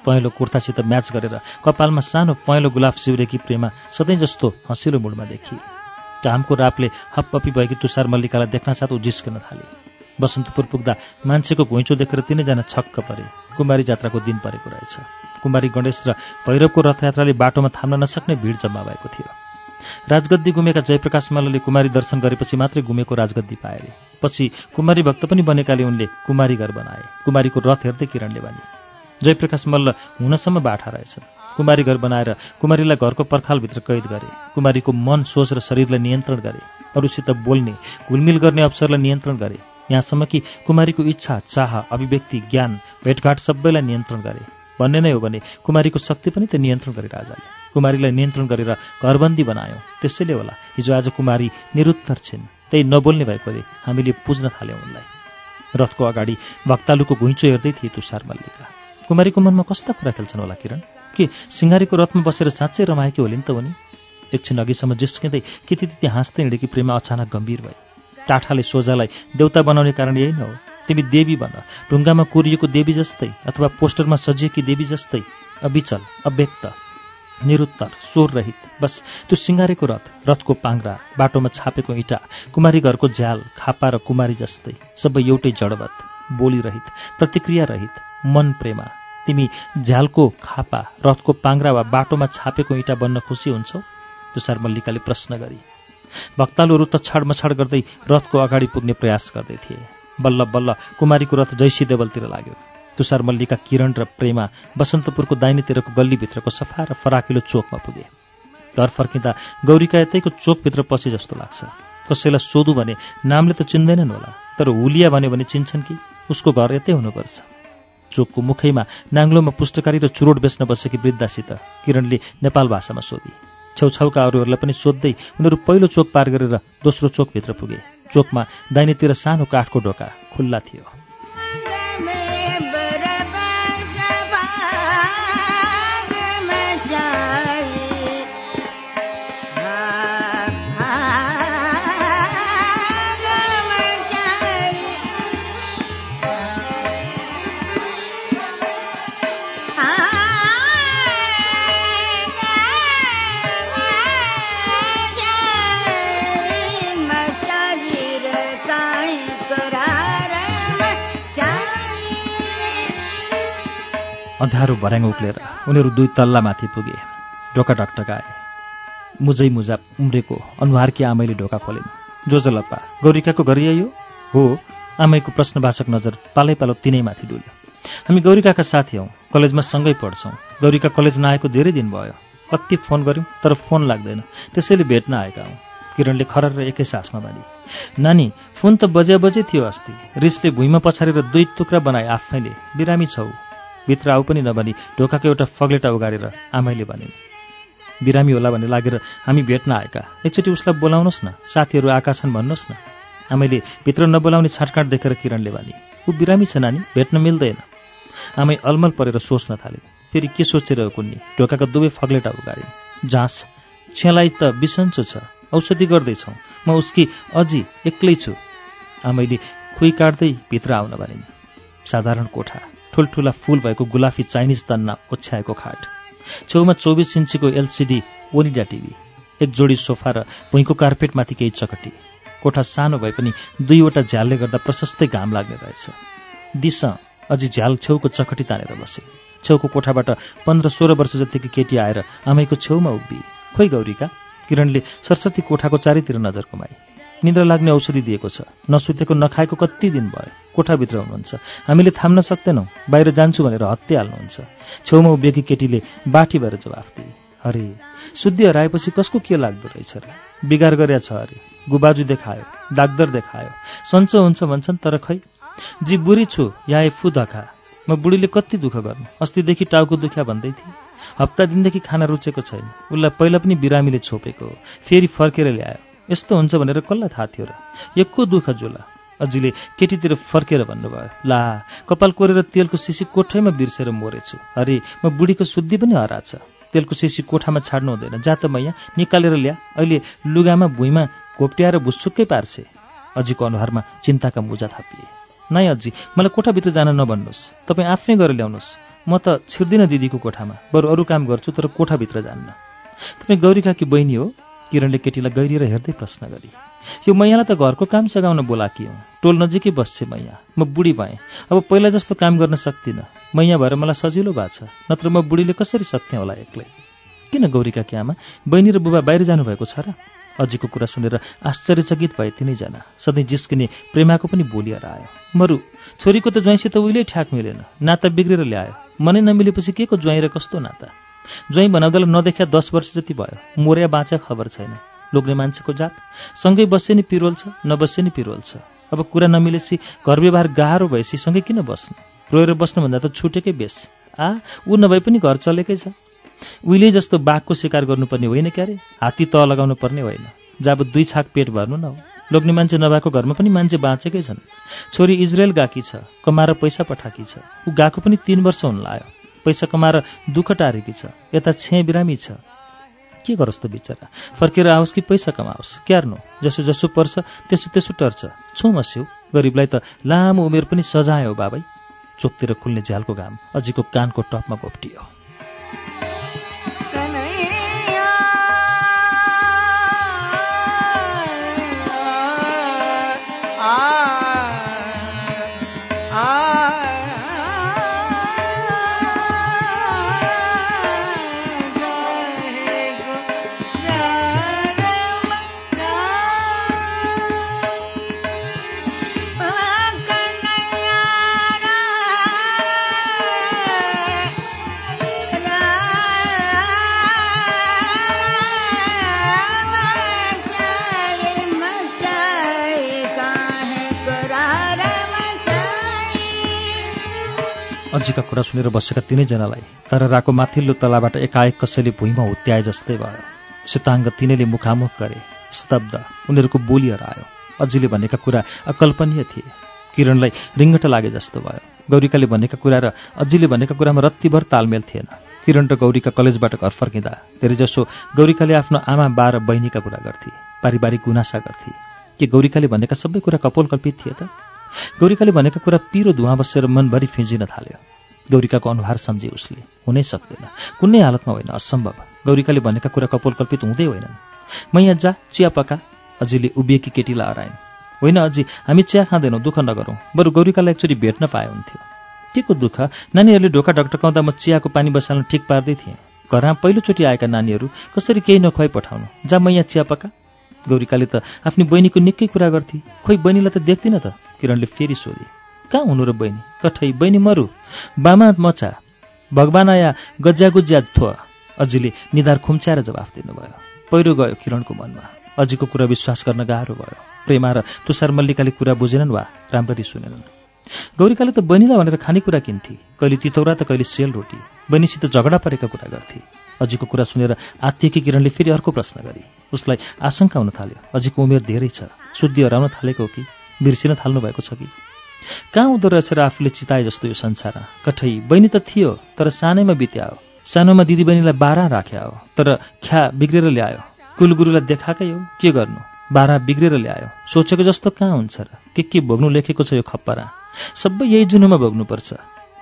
पहेँलो कुर्तासित म्याच गरेर कपालमा सानो पहेँलो गुलाब सिउरेकी प्रेमा सधैँ जस्तो हँसिलो मुडमा देखिए घामको रापले हप्पपी भएकी तुषार मल्लिकालाई देख्न साथ ऊ जिस्कन थाले। बसन्तपुर पुग्दा मान्छेको घुइँचो देखेर तिनैजना छक्क परे। कुमारी जात्राको दिन परेको रहेछ। कुमारी गणेश र भैरवको रथयात्राले बाटोमा थाम्न नसक्ने भिड जम्मा भएको थियो। राजगद्दी गुमेका जयप्रकाश मल्लले कुमारी दर्शन गरेपछि मात्रै गुमेको राजगद्दी पाए। पछि कुमारी भक्त पनि बनेकाले उनले कुमारी घर बनाए। कुमारीको रथ हेर्दै किरणले भने जयप्रकाश मल्ल हुनसम्म बाठा रहेछ कुमारी घर बनाएर कुमारीलाई घरको पर्खालभित्र कैद गरे। कुमारीको मन सोच र शरीरलाई नियन्त्रण गरे। अरूसित बोल्ने घुलमिल गर्ने अवसरलाई नियन्त्रण गरे। यहाँसम्म कि कुमारीको इच्छा चाह अभिव्यक्ति ज्ञान भेटघाट सबैलाई नियन्त्रण गरे। भन्ने नै हो भने कुमारीको शक्ति पनि त नियन्त्रण गरे राजाले कुमारीलाई नियन्त्रण गरेर घरबन्दी बनायो। त्यसैले होला हिजो आज कुमारी निरुत्तर छिन्। त्यही नबोल्ने भएकोले हामीले पुज्न थाल्यौँ उनलाई। रथको अगाडि भक्तालुको घुइँचो हेर्दै थिए तुषार मल्लिका। कुमारीको मनमा कस्ता कुरा खेल्छन् होला किरण? के सिङ्गारीको रथमा बसेर साँच्चै रमाएकी होलिन् त उनी? एकछिन अघिसम्म जिस्किँदै त्यति हाँस्दै हिँडेकी प्रेमा अचानक गम्भीर भए। टाठाले सोझालाई देउता बनाउने कारण यही न हो। तिमी देवी बन। ढुङ्गामा कोरिएको देवी जस्तै अथवा पोस्टरमा सजिएकी देवी जस्तै। अविचल अव्यक्त निरुत्तर स्वर रहित बस त्यो सिङ्गारेको रथ रथको पाङ्रा बाटोमा छापेको इँटा कुमारी घरको झ्याल खापा र कुमारी जस्तै। सबै एउटै जडवत बोलीरहित प्रतिक्रिया रहित मन प्रेमा। तिमी झ्यालको खापा रथको पाङ्रा वा बाटोमा छापेको इँटा बन्न खुसी हुन्छौ? तुषार मल्लिकाले प्रश्न गरी। भक्तालुहरू त छाडमछाड गर्दै रथको अगाडि पुग्ने प्रयास गर्दै थिए। बल्ल बल्ल कुमारीको रथ जैसी देवलतिर लाग्यो। तुषार मल्लिका किरण र प्रेमा बसन्तपुरको दाहिनेतिरको गल्लीभित्रको सफा र फराकिलो चोकमा पुगे। घर फर्किँदा गौरीका यतैको चोकभित्र पछि जस्तो लाग्छ। कसैलाई सोधु भने नामले त चिन्दैनन् होला तर हुलिया भन्यो भने चिन्छन् कि? उसको घर यतै हुनुपर्छ। चोकको मुखैमा नाङ्लोमा पुस्तकारी र चुरोट बेच्न बसेकी वृद्धासित किरणले नेपाल भाषामा सोधी। छेउछाउका अरूहरूलाई पनि सोध्दै उनीहरू पहिलो चोक पार गरेर दोस्रो चोकभित्र पुगे। चोकमा दाहिनेतिर सानो काठको ढोका खुल्ला थियो। अँध्यारो भर्याङ उक्लेर उनीहरू दुई तल्ला माथि पुगे। ढोका ढकढकाए मुजै मुजा उम्रेको अनुहारकी आमैले ढोका खोलिन्। जो जलप्पा गौरिकाको यही हो? आमैको प्रश्नवाचक नजर पालै पालो तिनैमाथि डुल्यो। हामी गौरिकाका साथी हौँ। कलेजमा सँगै पढ्छौँ। गौरिका कलेज नआएको धेरै दिन भयो। कति फोन गऱ्यौँ तर फोन लाग्दैन। त्यसैले भेट्न आएका हौँ। किरणले खरर र एकै सासमा बानी नानी फोन त बजे बजे थियो अस्ति। रिसले भुइँमा पछारेर दुई टुक्रा बनाए आफैले। बिरामी छौ। भित्र आऊ पनि नभनी ढोकाको एउटा फग्लेटा उगारेर आमैले भनिन् बिरामी होला भन्ने लागेर हामी भेट्न आएका। एकचोटि उसलाई बोलाउनुहोस् न साथीहरू आएका छन् भन्नुहोस् न। आमैले भित्र नबोलाउने छाँटकाँट देखेर किरणले भने ऊ बिरामी छ नानी भेट्न मिल्दैन। आमै अलमल परेर सोच्न थाले। फेरि के सोचेर कुन्नी ढोकाका दुवै फग्लेटा उगारिन् जाँच छेलाई त बिसन्चो छ औषधि गर्दैछौ म उसकी अझी एक्लै छु। आमैले खुइ काट्दै भित्र आउन भनिन् साधारण कोठा। ठुल्ठुला फुल भएको गुलाफी चाइनिज तन्ना ओछ्याएको खाट। छेउमा चौबिस इन्चीको एलसिडी ओनिडा टिभी एक जोडी सोफा र भुइँको कार्पेटमाथि केही चकटी। कोठा सानो भए पनि दुईवटा झ्यालले गर्दा प्रशस्तै घाम लाग्ने रहेछ। दिस अझै झ्याल छेउको चकटी तानेर बसे। छेउको कोठाबाट पन्ध्र सोह्र वर्ष जतिको केटी आएर आमैको छेउमा उभिए। खोइ गौरीका किरणले सरस्वती कोठाको चारैतिर नजर कुमाए निद्रा लाग्ने औषधि दिएको छ। नसुतेको नखाएको कति दिन भयो? कोठाभित्र हुनुहुन्छ। हामीले थाम्न सक्दैनौँ। बाहिर जान्छु भनेर हत्याहाल्नुहुन्छ। छेउमा उभिएकी केटीले बाठी भएर जवाफ दिए। अरे शुद्धि हराएपछि कसको के लाग्दो रहेछ र? बिगार गरेछ अरे गुबाजु देखायो डाक्टर देखायो। सन्चो हुन्छ भन्छन् तर खै? जी बुढी छु या फु धखा। म बुढीले कति दुःख गर्नु? अस्तिदेखि टाउको दुख्या भन्दै थिएँ। हप्ता दिनदेखि खाना रुचेको छैन। उसलाई पहिला पनि बिरामीले छोपेको फेरि फर्केर ल्यायो। यस्तो हुन्छ भनेर कसलाई थाहा थियो र? एकको दुःख जोला। अजीले केटीतिर फर्केर भन्नुभयो ला कपाल कोरेर तेलको सिसी कोठैमा बिर्सेर मरेछु। अरे म बुढीको शुद्धि पनि हराछ। तेलको सिसी कोठामा छाड्नु हुँदैन। जा त मैया निकालेर ल्या। अहिले लुगामा भुइँमा घोप्ट्याएर भुसुक्कै पार्छे। अजीको अनुहारमा चिन्ताका मुजा थापिए। नाइ अझी मलाई कोठाभित्र जान नभन्नुहोस्। तपाईँ आफ्नै गरेर ल्याउनुहोस्। म त छिर्दिनँ दिदीको कोठामा। बरु अरू काम गर्छु तर कोठाभित्र जान्न। तपाईँ गौरीका कि बहिनी हो? किरणले केटीलाई गहिरिएर हेर्दै प्रश्न गरी यो मैयालाई त घरको काम सघाउन बोलाकी हौ। टोल नजिकै बस्छे मैया। म बुढी भएँ। अब पहिला जस्तो काम गर्न सक्दिनँ। मैया भएर मलाई सजिलो भएको छ। नत्र म बुढीले कसरी सक्थेँ होला एक्लै? किन गौरीका कि आमा? बहिनी र बुबा बाहिर जानुभएको छ र? अजीको कुरा सुनेर आश्चर्यचकित भए तिनैजना। सधैँ जिस्किने प्रेमाको पनि बोली आयो मरु छोरीको त ज्वाइँसित उहिले ठ्याक मिलेन। नाता बिग्रेर ल्यायो। मनै नमिलेपछि के को ज्वाइँ र कस्तो नाता? ज्वाइँ बनाउँदालाई नदेखा दस वर्ष जति भयो मोर्या बाँचा खबर छैन। लोग्ने मान्छेको जात सँगै बस्से नि पिरोल छ नबस्से नि पिरोल छ। अब कुरा नमिलेपछि घर व्यवहार गाह्रो भएपछि सँगै किन बस्नु? रोएर बस्नुभन्दा त छुटेकै बेस। आ ऊ नभए पनि घर चलेकै छ। उहिले जस्तो बाघको शिकार गर्नुपर्ने होइन क्यारे? हात्ती त लगाउनु पर्ने होइन। जब दुई छाक पेट भर्नु न लोग्ने मान्छे नभएको घरमा पनि मान्छे बाँचेकै छन्। छोरी इजरायल गएकी छ कमाएर पैसा पठाएकी छ। ऊ गएको पनि तिन वर्ष हुन लायो। पैसा कमाएर दुःख टारेकी छ यता छे बिरामी छ। के गरोस् त बिचरा? फर्केर आओस् कि पैसा कमाओस्? क्यार्नु जसो जसो पर्छ त्यसो त्यसो टर्छ। छु मस्यौ गरिबलाई त लामो उमेर पनि सजायो बाबै। चोकतिर खुल्ने झ्यालको घाम अझीको कानको टपमा घोप्टियो अजीका कुरा सुनेर बसेका तिनैजनालाई तर राको माथिल्लो तलाबाट एकाएक कसैले भुइँमा हुत्याए जस्तै भयो। सिताङ्ग तिनैले मुखामुख गरे स्तब्ध उनीहरूको बोली हरायो। अजीले भनेका कुरा अकल्पनीय थिए। किरणलाई रिङ्गट लागे जस्तो भयो। गौरीकाले भनेका कुरा र अजीले भनेका कुरामा रत्तिभर तालमेल थिएन। किरण र गौरीका कलेजबाट घर फर्किँदा धेरैजसो गौरीकाले आफ्नो आमा बा र बहिनीका कुरा गर्थे। पारिवारिक गुनासा गर्थे। के गौरीकाले भनेका सबै कुरा कपोल कल्पित थिए त? गौरीकाले भनेका कुरा पिरो धुवा बसेर मनभरि फिँजिन थाल्यो। गौरीकाको अनुहार सम्झे उसले। हुनै सक्दैन। कुनै हालतमा होइन असम्भव। गौरीकाले भनेका कुरा कपोलकल्पित हुँदै होइनन्। म यहाँ जा चिया पका। अझैले उभिएकी केटीलाई हराइन्। होइन अझै हामी चिया खाँदैनौँ दुःख नगरौँ। बरु गौरीकालाई एकचोटि भेट्न पाए हुन्थ्यो। के को दुःख? नानीहरूले ढोका ढकटकाउँदा म चियाको पानी बसाल्न ठिक पार्दै थिएँ। घरमा पहिलोचोटि आएका नानीहरू कसरी केही नखुवाई पठाउनु? जा म यहाँ चिया पका। गौरीकाले त आफ्नो बहिनीको निकै कुरा गर्थे। खोइ बहिनीलाई त देख्दिनँ त? किरणले फेरि सोधे। कहाँ हुनु र बहिनी? कठै बहिनी मरु। बामा मचा। भगवान आया गज्या गुज्या थो। अजीले निधार खुम्च्याएर जवाफ दिनुभयो। पहिरो गयो किरणको मनमा। अजीको कुरा विश्वास गर्न गाह्रो भयो। प्रेमा र तुषार मल्लिकाले कुरा बुझेनन् वा राम्ररी सुनेनन्। गौरीकाले त बहिनीलाई भनेर खानेकुरा किन्थे। कहिले तितौरा त कहिले सेल रोटी। बहिनीसित झगडा परेका कुरा गर्थे। अजीको कुरा सुनेर आत्तिकी किरणले फेरि अर्को प्रश्न गरे। उसलाई आशंका हुन थाल्यो। अजीको उमेर धेरै छ। शुद्धि हराउन थालेको हो कि? बिर्सिन थाल्नु भएको छ कि? कहाँ हुँदो रहेछ र आफूले चिताए जस्तो यो संसार? कठै बहिनी त थियो तर सानैमा बित्या हो सानोमा दिदीबहिनीलाई बाह्र राख्या हो तर ख्या बिग्रेर ल्यायो। कुलगुरुलाई देखाएकै हो के गर्नु? बाह्र बिग्रेर ल्यायो। सोचेको जस्तो कहाँ हुन्छ र? के के भोग्नु लेखेको छ यो खप्परा? सबै यही जुनुमा भोग्नुपर्छ।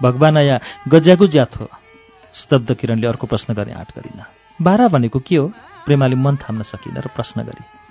भगवान या गज्यागु ज्याथो स्तब्ध किरणले अर्को प्रश्न गर्ने आँट गरिन। बाह्र भनेको के हो? प्रेमाले मन थाम्न सकिन र प्रश्न गरे।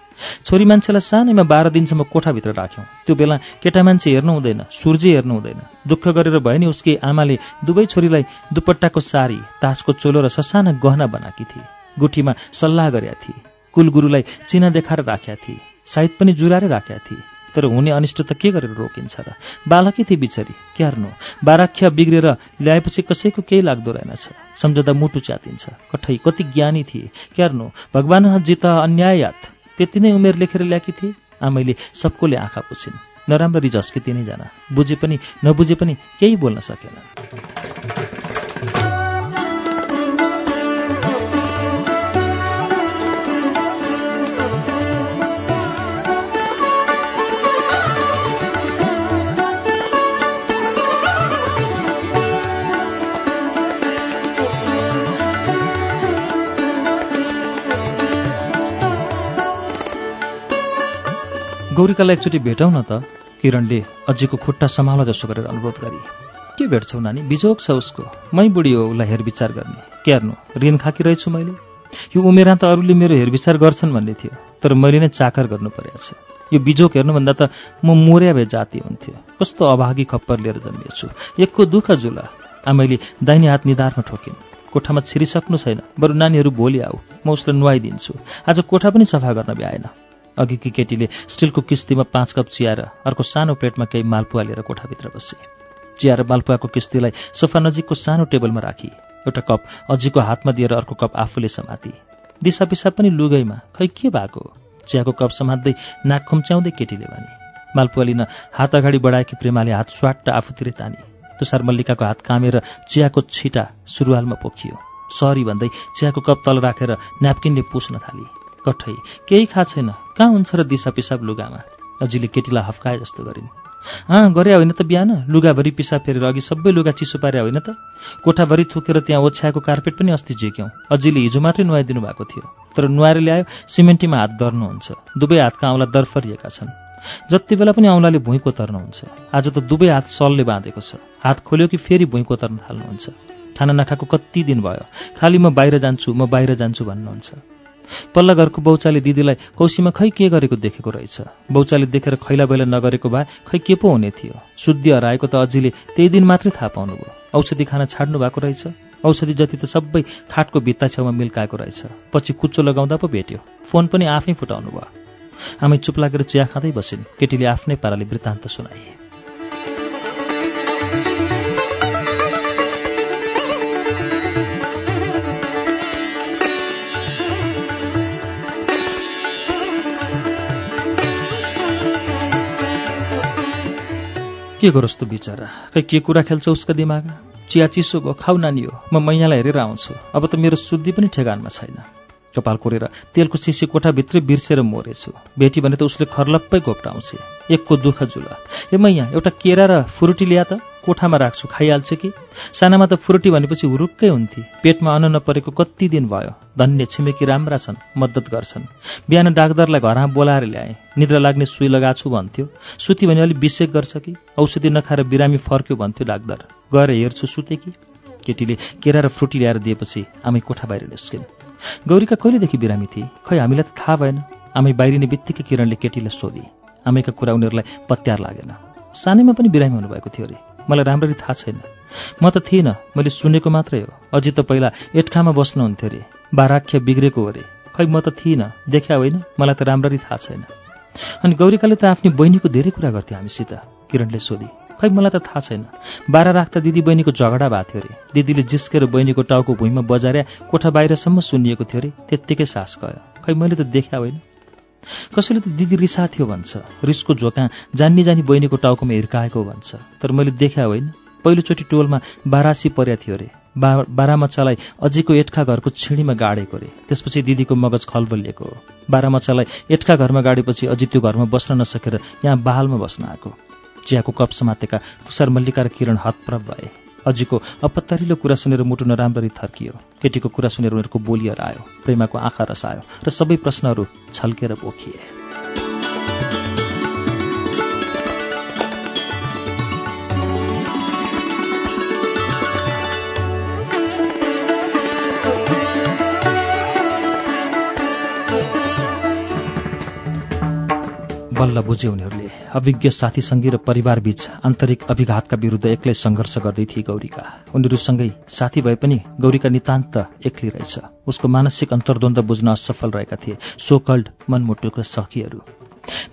छोरी मान्छेलाई सानैमा बाह्र दिनसम्म कोठाभित्र राख्यौँ। त्यो बेला केटा मान्छे हेर्नु हुँदैन सूर्य हेर्नु हुँदैन। दुःख गरेर भयो नि उसकी आमाले दुवै छोरीलाई दुपट्टाको सारी तासको चोलो र ससाना गहना बनाएकी थिए। गुठीमा सल्लाह गरेका थिए। कुलगुरुलाई चिना देखाएर राखेका थिए। सायद पनि जुराएर राखेका थिए। तर हुने अनिष्ट त के गरेर रोकिन्छ र? बालकै थिए बिचरी क्यार्नु बाराख्या बिग्रेर ल्याएपछि कसैको केही लाग्दो रहेनछ। सम्झदा मुटु च्यातिन्छ। कठै कति ज्ञानी थिए। क्यार्नु भगवान जित अन्यायात। त्यति नै उमेर लेखेर ल्याएकी थिए। आमैले सबकोले आँखा पुछिन्। नराम्ररी झस्के तिनैजना बुझे पनि नबुझे पनि केही बोल्न सकेन। गौरीकालाई एकचोटि भेटौँ न त। किरणले अझैको खुट्टा सम्हाल जसो गरेर अनुरोध गरे के भेट्छौ नानी? बिजोग छ उसको। मै बुढी हो उसलाई हेरविचार गर्ने। के हेर्नु? ऋण खाकी रहेछु मैले। यो उमेरमा त अरूले मेरो हेरविचार गर्छन् भन्ने थियो तर मैले नै चाकर गर्नु परेको छ। यो बिजोक हेर्नुभन्दा त म मोर्या भए जाति हुन्थ्यो। कस्तो अभागी खप्पर लिएर जन्मिएछु। एकको दुःख जुला आमैले दाहिने हात निधारमा ठोकिन्। कोठामा छिरिसक्नु छैन। बरु नानीहरू भोलि आऊ। म उसलाई नुहाइदिन्छु। आज कोठा पनि सफा गर्न भ्याएन। अघिकी केटीले स्टिलको किस्तीमा पाँच कप चियाएर अर्को सानो प्लेटमा केही मालपुवा लिएर कोठाभित्र बसे। चिया र मालपुवाको किस्तीलाई सोफा नजिकको सानो टेबलमा राखी एउटा कप अझीको हातमा दिएर अर्को कप आफूले समाति। दिसा पिसा पनि लुगैमा खै के भएको? चियाको कप समात्दै नाक खुम्च्याउँदै केटीले भने मालपुवा लिन हात अगाडि बढाएकी प्रेमाले हात स्वाट आफूतिरै तानी। तुषार मल्लिकाको हात कामेर चियाको छिटा सुरुवालमा पोखियो। सरी भन्दै चियाको कप तल राखेर न्यापकिनले पुस्न थाली। कठै केही खा छैन। कहाँ हुन्छ र दिसा पिसाब लुगामा? अजीले केटीलाई हप्काए जस्तो गरिन्। अँ गरे होइन त बिहान। लुगाभरि पिसाब फेरेर अघि सबै लुगा चिसो पारे होइन त? कोठाभरि थुकेर त्यहाँ ओछ्याएको कार्पेट पनि अस्ति झिक्यौँ। अजीले हिजो मात्रै नुहाइदिनु भएको थियो। तर नुहाएर ल्यायो सिमेन्टीमा हात दर्नुहुन्छ दुवै हातका औँला दरफरिएका छन्। जति बेला पनि औँलाले भुइँको तर्नुहुन्छ आज त दुवै हात सलले बाँधेको छ। हात खोल्यो कि फेरि भुइँको तर्न थाल्नुहुन्छ। खाना नखाएको कति दिन भयो। खालि म बाहिर जान्छु म बाहिर जान्छु भन्नुहुन्छ। पल्ला घरको बौचाले दिदीलाई कौशीमा खै के गरेको देखेको रहेछ? बौचाले देखेर खैला बैला नगरेको भए खै के पो हुने थियो? शुद्धि हराएको त अझीले त्यही दिन मात्रै थाहा पाउनुभयो। औषधि खाना छाड्नु भएको रहेछ। औषधि जति त सबै खाटको भित्ता छेउमा मिल्काएको रहेछ। पछि कुच्चो लगाउँदा पो भेट्यो। फोन पनि आफै फुटाउनु भयो आमै चुप लागेर चिया खाँदै बसिन्। केटीले आफ्नै पाराले वृत्तान्त सुनाए। के गरोस् त बिचरा? खै के कुरा खेल्छ उसको दिमाग चिया चिसो भयो खाउ नानी हो। म मैयालाई हेरेर आउँछु। अब त मेरो शुद्धि पनि ठेगानमा छैन। कपाल कोरेर तेलको सिसी कोठाभित्रै बिर्सेर मोरेछु। बेटी भने त उसले खर्लप्पै घोप्टाउँछ एकको दुःख जुला ए मैया एउटा केरा र फुरुटी ल्या त। कोठामा राख्छु खाइहाल्छ कि? सानामा त फुरुटी भनेपछि हुरुक्कै हुन्थे। पेटमा अन्न नपरेको कति दिन भयो? धन्य छिमेकी राम्रा छन् मद्दत गर्छन्। बिहान डाक्टरलाई घरमा बोलाएर ल्याए। निद्रा लाग्ने सुई लगाछु भन्थ्यो। सुति भने अलिक विषेक गर्छ कि? औषधि नखाएर बिरामी फर्क्यो भन्थ्यो डाक्टर। गएर हेर्छु सुते कि? केटीले केरा र फ्रुटी ल्याएर दिएपछि आमै कोठा बाहिर निस्किन्। गौरीका कहिलेदेखि बिरामी थिए? खै हामीलाई त थाहा भएन। आमै बाहिरिने बित्तिकै किरणले केटीलाई सोधे। आमैका कुरा उनीहरूलाई पत्यार लागेन। सानैमा पनि बिरामी हुनुभएको थियो अरे। मलाई राम्ररी थाहा छैन। म त थिइनँ मैले सुनेको मात्रै हो। अझै त पहिला एटखामा बस्नुहुन्थ्यो अरे बाराख्य बिग्रेको अरे। खै म त थिइनँ देखा होइन मलाई त राम्ररी थाहा छैन। अनि गौरीकाले त आफ्नी बहिनीको धेरै कुरा गर्थ्यो हामीसित किरणले सोधी। खै मलाई त थाहा छैन। बाह्र राख्दा दिदी बहिनीको झगडा भएको थियो अरे। दिदीले जिस्केर बहिनीको टाउको भुइँमा बजार्या कोठा बाहिरसम्म सुनिएको थियो अरे त्यत्तिकै सास गयो। खै मैले त देखा होइन। कसैले त दिदी रिसा थियो भन्छ। रिसको झोका जान्नी जानी बहिनीको टाउकोमा हिर्काएको भन्छ। तर मैले देखा होइन। पहिलोचोटि टोलमा बारासी पर्या थियो अरे। बा अझैको एटका घरको छिँडीमा गाडेको अरे। त्यसपछि दिदीको मगज खलबलिएको हो। बारामच्चालाई एटका घरमा गाडेपछि अझै त्यो घरमा बस्न नसकेर यहाँ बहालमा बस्न आएको। चियाको कप समातेका तुषार मल्लिका र किरण हतप्रभ भए। अझीको अपत्तारिलो कुरा सुनेर मुटु नराम्ररी थर्कियो। केटीको कुरा सुनेर उनीहरूको बोली हरायो प्रेमाको आँखा रसायो र सबै प्रश्नहरू छल्केर बोकिए बल्ल बुझे उनीहरूले। अभिज्ञ साथीसँगै र परिवारबीच आन्तरिक अभिघातका विरुद्ध एक्लै सङ्घर्ष गर्दै थिए गौरीका। उनीहरूसँगै साथी भए पनि गौरीका नितान्त एक्लै रहेछ। उसको मानसिक अन्तर्द्वन्द बुझ्न असफल रहेका थिए सोकल्ड मनमुटुका सखीहरू।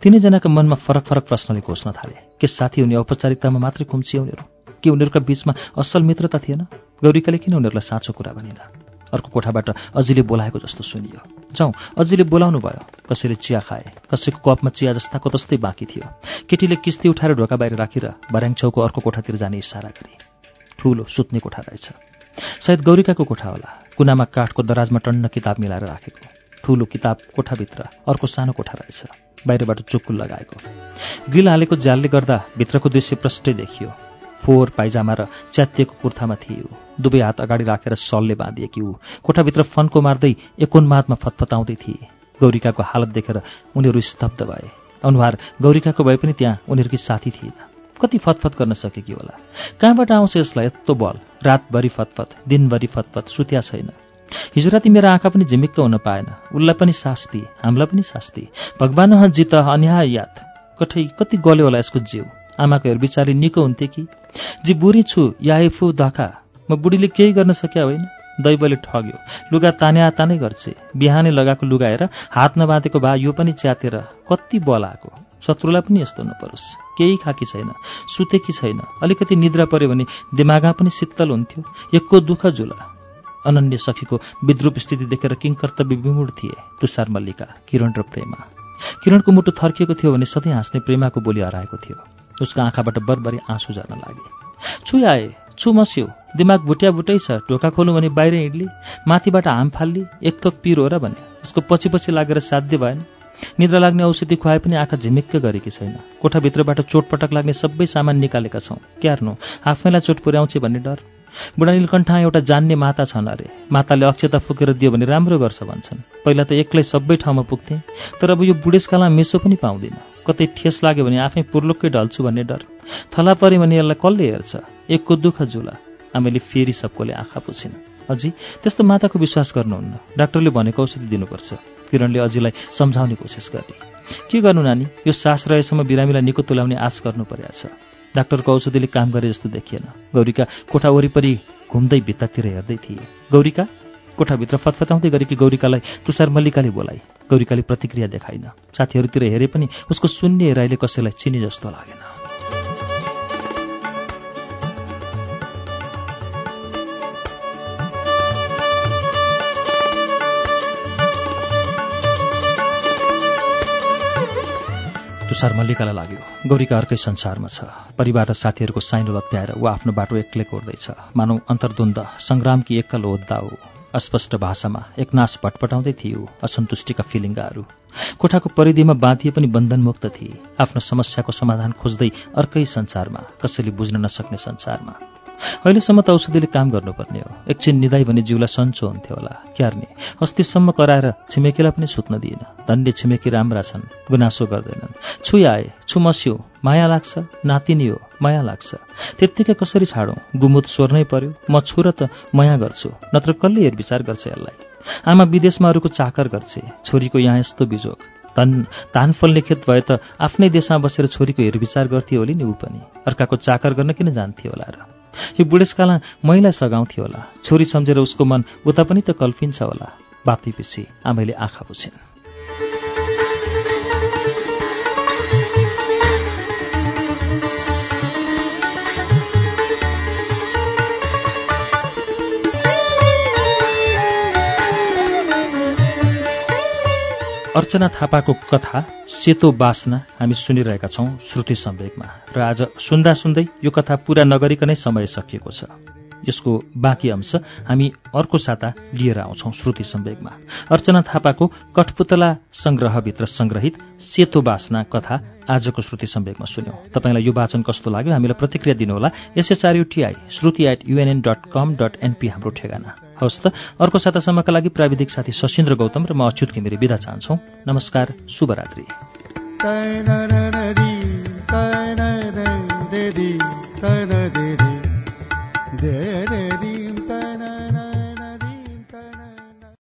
तिनैजनाका मनमा फरक फरक प्रश्नले घोष्न थाले। के साथी हुने औपचारिकतामा मात्रै खुम्चिए उनीहरू? के उनीहरूका बीचमा असल मित्रता थिएन? गौरीकाले किन उनीहरूलाई साँचो कुरा भनिन? अर्को कोठाबाट अझैले बोलाएको जस्तो सुनियो। जाउँ अझैले बोलाउनु भयो कसैले चिया खाए कसैको कपमा चिया जस्ताको तस्तै बाँकी थियो। केटीले किस्ती उठाएर ढोका बाहिर राखेर भर्याङ छेउको अर्को कोठातिर जाने इसारा गरे। ठुलो सुत्ने कोठा रहेछ। सायद गौरिकाको कोठा होला। कुनामा काठको दराजमा टन्न किताब मिलाएर राखेको। ठुलो किताब कोठाभित्र अर्को सानो कोठा रहेछ। बाहिरबाट चुक्कुल लगाएको। ग्रिल हालेको ज्यालले गर्दा भित्रको दृश्य प्रष्टै देखियो। फोहोर पाइजामा र च्यातिएको कुर्थामा थियो। दुवै हात अगाडि राखेर सलले बाँधिएकी ऊ। कोठाभित्र फन्को मार्दै एकोन्मादमा फतफताउँदै थिए। गौरिकाको हालत देखेर उनीहरू स्तब्ध भए। अनुहार गौरिकाको भए पनि त्यहाँ उनीहरूकी साथी थिएन। कति फतफत गर्न सकेकी होला। कहाँबाट आउँछ यसलाई यस्तो बल? रातभरि फतफत दिनभरि फतफत सुत्या छैन। हिजो राति मेरो आँखा पनि झिमिक्क हुन पाएन। उसलाई पनि शास्ति हामीलाई पनि शास्ति। भगवान जित अन्याय याद। कठै कति गल्यो होला यसको जिउ। आमाको हेरविचारी निको हुन्थे कि? जी बुढी छु याएफु दखा म बुढीले केही गर्न सकिया होइन। दैवले ठग्यो। लुगा ताने तानै गर्छे। बिहानै लगाएको लुगा हेर हात नबाँधेको भए यो पनि च्यातेर कति बल आएको शत्रुलाई पनि यस्तो नपरोस्। केही खाकी छैन सुतेकी छैन। अलिकति निद्रा पऱ्यो भने दिमागमा पनि शीतल हुन्थ्यो। एकको दुःख जुला अनन्य सखीको विद्रूप स्थिति देखेर किङ कर्तव्य विमूढ थिए तुषार मल्लिका किरण र प्रेमा। किरणको मुटु थर्किएको थियो भने सधैँ हाँस्ने प्रेमाको बोली हराएको थियो। उसको आँखाबाट बरबरी आँसु झर्न लागे। छु आए छु मस्यो दिमाग भुट्या भुटै छ ढोका खोल्नु भने बाहिर हिँड्ली माथिबाट हाम फाल्ली एक पिरो र भने। उसको पछि पछि लागेर साध्य भएन। निद्रा लाग्ने औषधि खुवाए पनि आँखा झिमिक्क गरेकी छैन। कोठाभित्रबाट चोटपटक लाग्ने सबै सामान निकालेका छौँ। क्यार्नु आफैलाई चोट पुर्याउँछ भन्ने डर? बुढा नीलकण्ठा एउटा जान्ने माता छन् अरे। माताले अक्षता फुकेर दियो भने राम्रो गर्छ भन्छन्। पहिला त एक्लै सबै ठाउँमा पुग्थेँ तर अब यो बुढेसकालमा मेसो पनि पाउँदिनँ। कतै ठेस लाग्यो भने आफै पुर्लुक्कै ढल्छु भन्ने डर। थला पऱ्यो भने यसलाई कसले हेर्छ? एकको दुःख जुला आमेले फेरि सबकोले आँखा पुछिन्। अझै त्यस्तो माताको विश्वास गर्नुहुन्न। डाक्टरले भनेको औषधि दिनुपर्छ। किरणले अझीलाई सम्झाउने कोसिस गरे। के गर्नु नानी? यो सास रहेसम्म बिरामीलाई निको तुल्याउने आश गर्नु परेको छ। डाक्टरको औषधिले काम गरे जस्तो देखिएन। गौरीका कोठा वरिपरि घुम्दै भित्तातिर हेर्दै थिए। गौरीका? कोठाभित्र फतफताउँदै गरेकी गौरीकालाई तुषार मल्लिकाले बोलाए। गौरीकाले प्रतिक्रिया देखाइन साथीहरूतिर हेरे पनि उसको शून्य हेराइले कसैलाई चिने जस्तो लागेन। तुषार मल्लिकालाई लाग्यो गौरीका अर्कै संसारमा छ। परिवार र साथीहरूको साइनो लत्याएर ऊ आफ्नो बाटो एक्लै कोर्दैछ। मानौ अन्तर्द्वन्द सङ्ग्रामकी एकल होद्दा हो। अस्पष्ट भाषामा एकनाश भटपटाउँदै थियो असन्तुष्टिका फिलिङ्गाहरू। कोठाको परिधिमा बाँधिए पनि बन्धनमुक्त थिए। आफ्नो समस्याको समाधान खोज्दै अर्कै संसारमा कसैले बुझ्न नसक्ने संसारमा। अहिलेसम्म त औषधिले काम गर्नुपर्ने हो। एकछिन निधाई भने जिउलाई सन्चो हुन्थ्यो होला। क्यार्ने अस्तिसम्म कराएर छिमेकीलाई पनि सुत्न दिएन। धन्य छिमेकी राम्रा छन्। गुनासो गर्दैनन्। छु आए छु मस्यो। माया लाग्छ नातिनी हो। माया लाग्छ। त्यत्तिकै कसरी छाडौँ? गुमुत स्वर्नै पर्यो। म छु र त माया गर्छु। नत्र कसले हेरविचार गर्छ यसलाई? आमा विदेशमा अरूको चाकर गर्छे। छोरीको यहाँ यस्तो बिजोग। तन धान फल्ने खेत भए त आफ्नै देशमा बसेर छोरीको हेरविचार गर्थ्यो होली नि ऊ पनि। अर्काको चाकर गर्न किन जान्थ्यो होला र? यो बुढेसकालमा महिला सघाउँथ्यो होला। छोरी सम्झेर उसको मन उता पनि त कल्पिन्छ होला। बातीपछि आमैले आँखा बुझिन्। अर्चना थापाको कथा सेतो बासना हामी सुनिरहेका छौं श्रुति सम्वेकमा। र आज सुन्दा सुन्दै यो कथा पूरा नगरिकनै समय सकिएको छ। यसको बाँकी अंश हामी अर्को साता लिएर आउँछौ श्रुति सम्वेकमा। अर्चना थापाको कठपुतला संग्रहभित्र संग्रहित सेतो बासना कथा आजको श्रुति सम्वेकमा सुन्यौं। तपाईँलाई यो वाचन कस्तो लाग्यो हामीलाई प्रतिक्रिया दिनुहोला। S H R U T I Shruti at U N N dot com dot N P हाम्रो ठेगाना। हवस् त। अर्को सातासम्मका लागि प्राविधिक साथी सशिन्द्र गौतम र म अच्युत घिमिरे विदा चाहन्छौ। नमस्कार शुभरात्री।